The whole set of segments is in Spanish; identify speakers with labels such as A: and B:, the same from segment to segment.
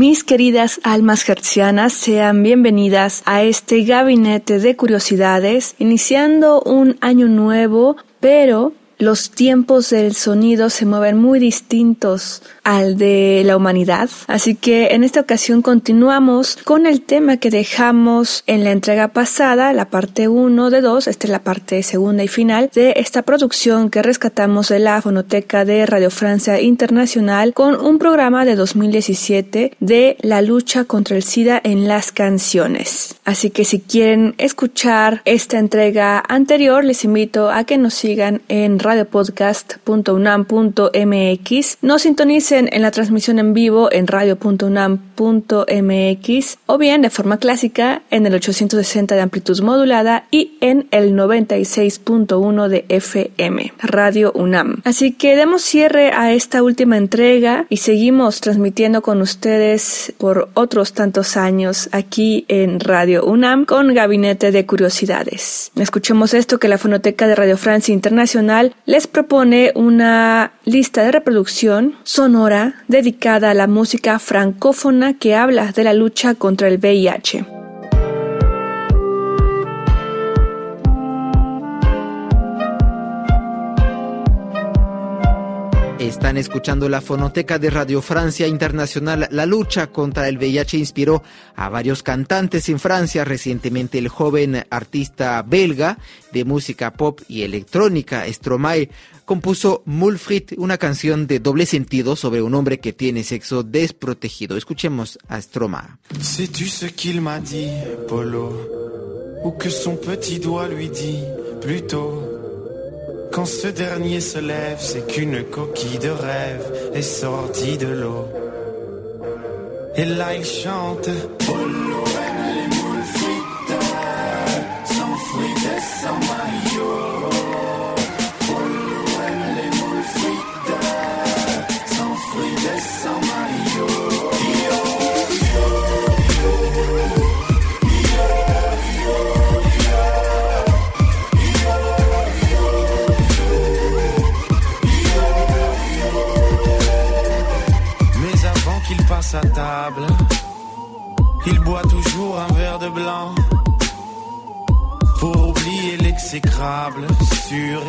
A: Mis queridas almas hercianas, sean bienvenidas a este gabinete de curiosidades, iniciando un año nuevo, pero los tiempos del sonido se mueven muy distintos al de la humanidad. Así que en esta ocasión continuamos con el tema que dejamos en la entrega pasada, la parte 1 de 2, esta es la parte segunda y final de esta producción que rescatamos de la fonoteca de Radio Francia Internacional con un programa de 2017 de la lucha contra el SIDA en las canciones. Así que si quieren escuchar esta entrega anterior, les invito a que nos sigan en radiopodcast.unam.mx, nos sintonicen en la transmisión en vivo en radio.unam.mx o bien de forma clásica en el 860 de amplitud modulada y en el 96.1 de FM, Radio UNAM. Así que demos cierre a esta última entrega y seguimos transmitiendo con ustedes por otros tantos años aquí en Radio UNAM con Gabinete de Curiosidades. Escuchemos esto que la Fonoteca de Radio Francia Internacional les propone una lista de reproducción sonora dedicada a la música francófona que habla de la lucha contra el VIH.
B: Están escuchando la fonoteca de Radio Francia Internacional. La lucha contra el VIH inspiró a varios cantantes en Francia. Recientemente el joven artista belga de música pop y electrónica Stromae compuso Mulfrit, una canción de doble sentido sobre un hombre que tiene sexo desprotegido. Escuchemos a Stromae.
C: Sais-tu ce qu'il m'a dit, Polo Ou que son petit doigt lui dit, Quand ce dernier se lève, c'est qu'une coquille de rêve est sortie de l'eau. Et là il chante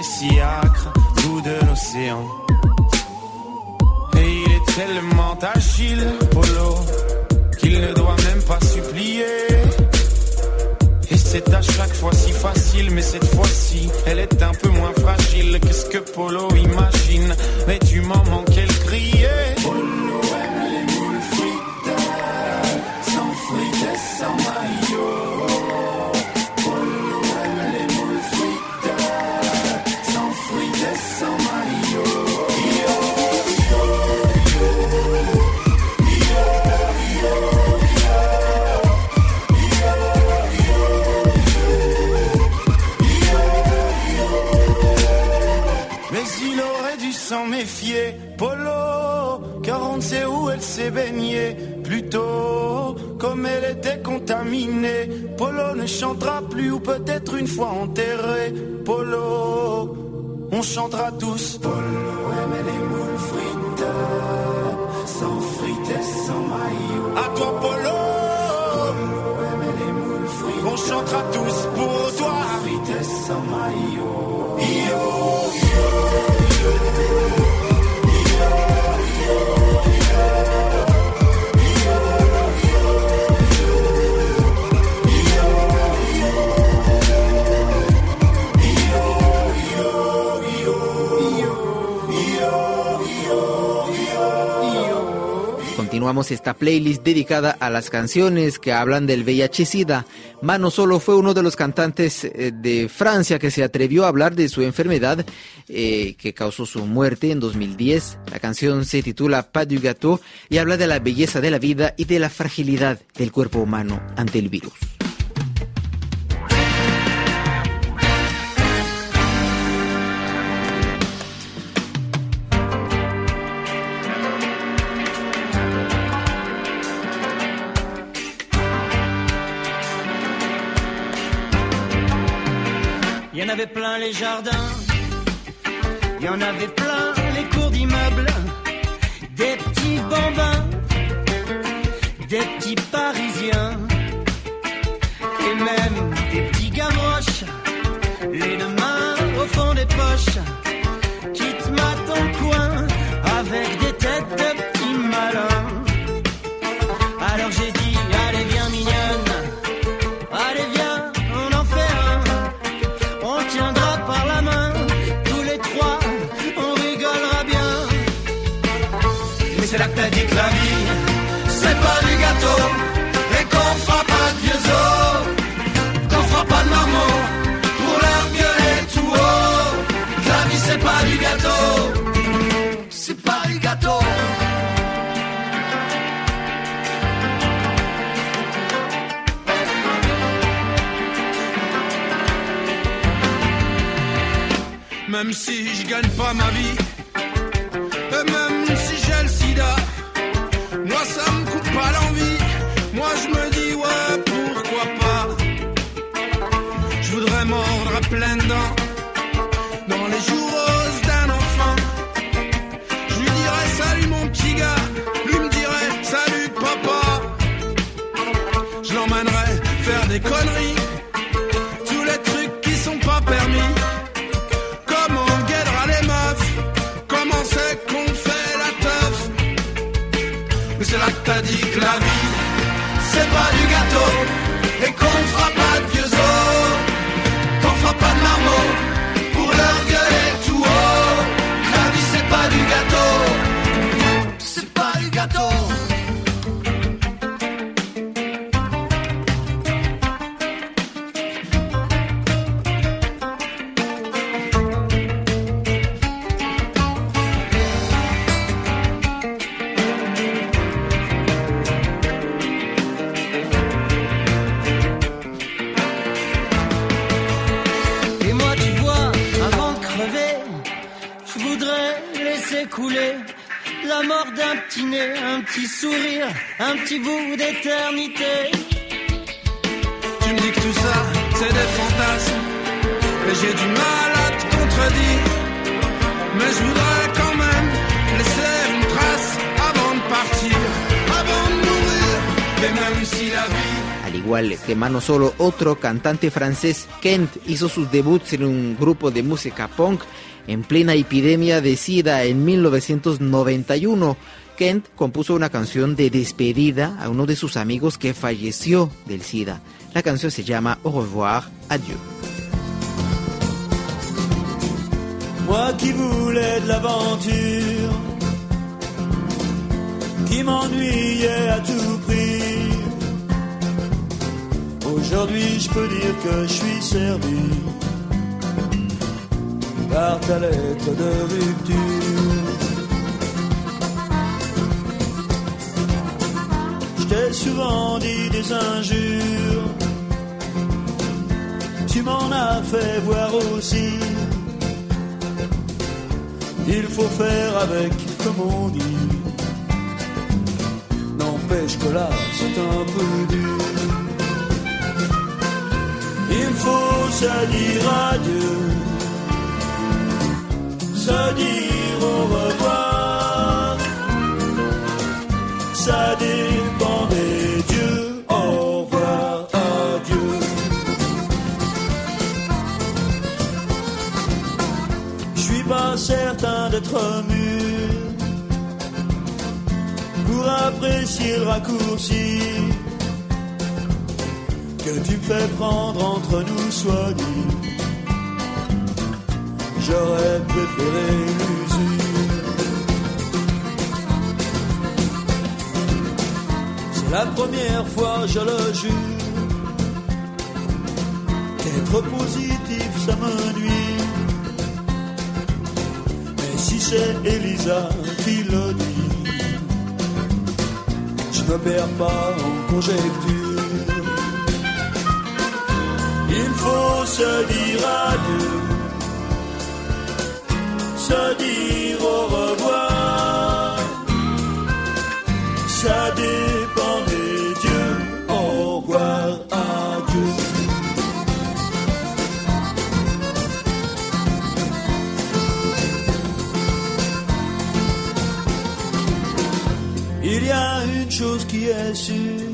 C: et si de l'océan. Et il est tellement agile, Polo, qu'il ne doit même pas supplier. Et c'est à chaque fois si facile, mais cette fois-ci, elle est un peu moins fragile que ce que Polo imagine? Mais du moment qu'elle criait, chantera plus ou peut-être une fois enterré. Polo, on chantera tous. Polo aime les moules frites, sans frites et sans maillot. À toi, Polo, Polo aime les moules frites, on chantera tous pour
B: Continuamos esta playlist dedicada a las canciones que hablan del VIH-Sida. Mano Solo fue uno de los cantantes eh, de Francia que se atrevió a hablar de su enfermedad eh, que causó su muerte en 2010. La canción se titula Pas du gâteau y habla de la belleza de la vida y de la fragilidad del cuerpo humano ante el virus.
D: Avait plein les jardins, il y en avait plein les cours d'immeubles, des petits bambins, des petits parisiens, et même des petits gavroches, les deux mains au fond des poches,
E: Même si je gagne pas ma vie, et même si j'ai le sida, moi ça me coupe pas l'envie. Moi je me dis ouais pourquoi pas? Je voudrais mordre à pleines dents dans les jours roses d'un enfant. Je lui dirais salut mon petit gars, lui me dirait salut papa. Je l'emmènerais faire des conneries, Mais c'est là que t'as dit que la vie C'est pas du gâteau Et qu'on fera pas de vieux os Qu'on fera pas de marmots Pour leur gueuler
D: petit un petit sourire, un petit bout d'éternité.
E: Tu me dis que tout ça c'est des fantasmes Mais j'ai du mal à te contredire Mais je voudrais quand même laisser une trace avant de partir Avant de mourir Mais même si la vie
B: Al igual que Mano Solo, otro cantante francés, Kent, hizo sus debuts en un grupo de música punk en plena epidemia de SIDA en 1991. Kent compuso una canción de despedida a uno de sus amigos que falleció del SIDA. La canción se llama Au revoir, adieu.
F: Moi qui voulais de l'aventure, qui m'ennuyais à tout prix. Aujourd'hui, je peux dire que je suis servi par ta lettre de rupture. T'ai souvent dit des injures, tu m'en as fait voir aussi. Il faut faire avec, comme on dit. N'empêche que là, c'est un peu dur. Il faut se dire adieu, se dire au revoir. Ça d'être mûr pour apprécier le raccourci que tu fais prendre entre nous, soit dit. J'aurais préféré l'usure. La première fois, je le jure, qu'être positif, ça me nuit. Si c'est Elisa qui le dit, je ne perds pas en conjecture. Il faut se dire adieu, se dire au revoir. Ça qui est sûre.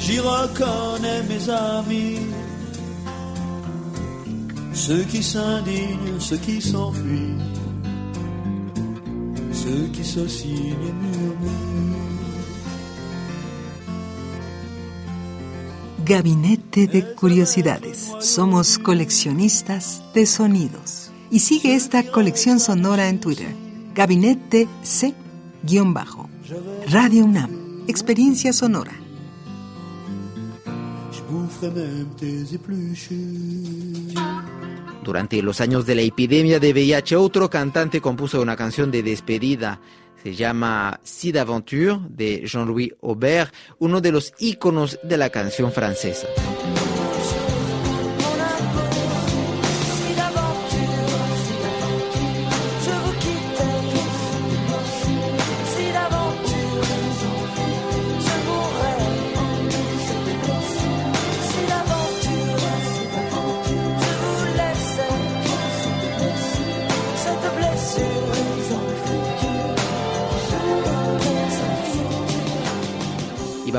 F: J'y reconnais mes amis. Ceux qui s'indignent, ceux qui s'enfuient. Ceux qui se signent et murmurent.
G: Gabinete de Curiosidades. Somos coleccionistas de sonidos. Y sigue esta colección sonora en Twitter. Gabinete C-Bajo. Radio UNAM. Experiencia sonora.
B: Durante los años de la epidemia de VIH, otro cantante compuso una canción de despedida. Se llama Si d'Aventure de Jean-Louis Aubert, uno de los íconos de la canción francesa.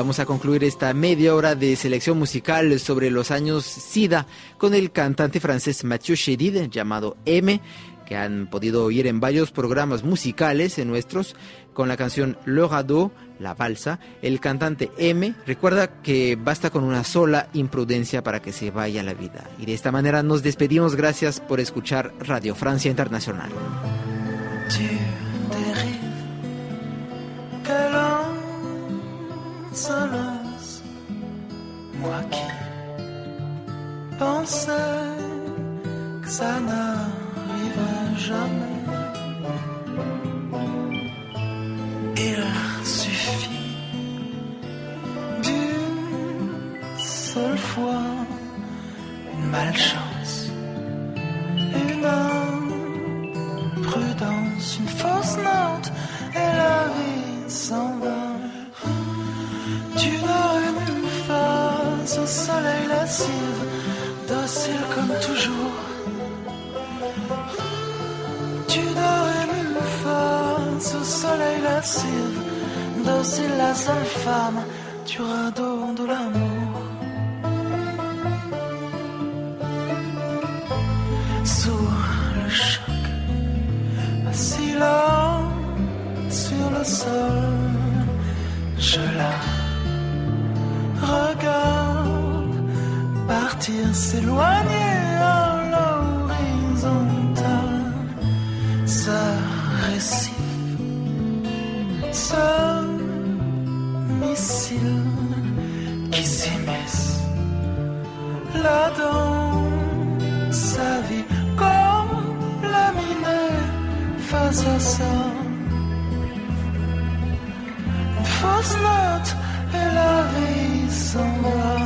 B: Vamos a concluir esta media hora de selección musical sobre los años SIDA con el cantante francés Mathieu Chédid, llamado M, que han podido oír en varios programas musicales en nuestros, con la canción Le Radeau, la balsa. El cantante M recuerda que basta con una sola imprudencia para que se vaya la vida. Y de esta manera nos despedimos. Gracias por escuchar Radio Francia Internacional.
C: Moi qui pensais que ça n'arriverait jamais. Il suffit d'une seule fois, une malchance, docile la seule femme, tu radeau de l'amour. Qui s'immisce là dans sa vie comme laminé face à ça. Une fausse note et la vie s'en.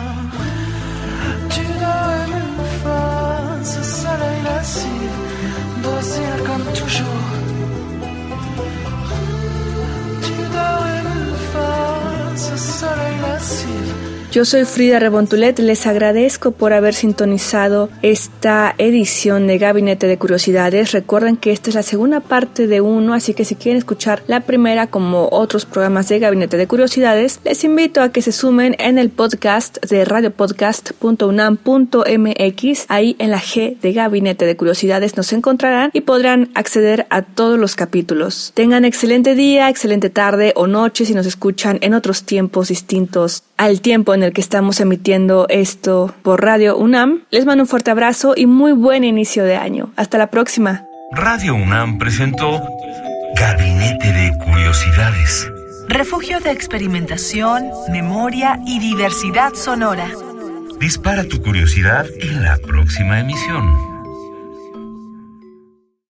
A: Yo soy Frida Rebontulet, les agradezco por haber sintonizado esta edición de Gabinete de Curiosidades. Recuerden que esta es la segunda parte de uno, así que si quieren escuchar la primera como otros programas de Gabinete de Curiosidades, les invito a que se sumen en el podcast de radiopodcast.unam.mx. Ahí en la G de Gabinete de Curiosidades nos encontrarán y podrán acceder a todos los capítulos. Tengan excelente día, excelente tarde o noche si nos escuchan en otros tiempos distintos al tiempo en el que estamos emitiendo esto por Radio UNAM. Les mando un fuerte abrazo y muy buen inicio de año. Hasta la próxima.
H: Radio UNAM presentó Gabinete de Curiosidades
I: refugio de experimentación, memoria y diversidad sonora.
H: Dispara tu curiosidad en la próxima emisión.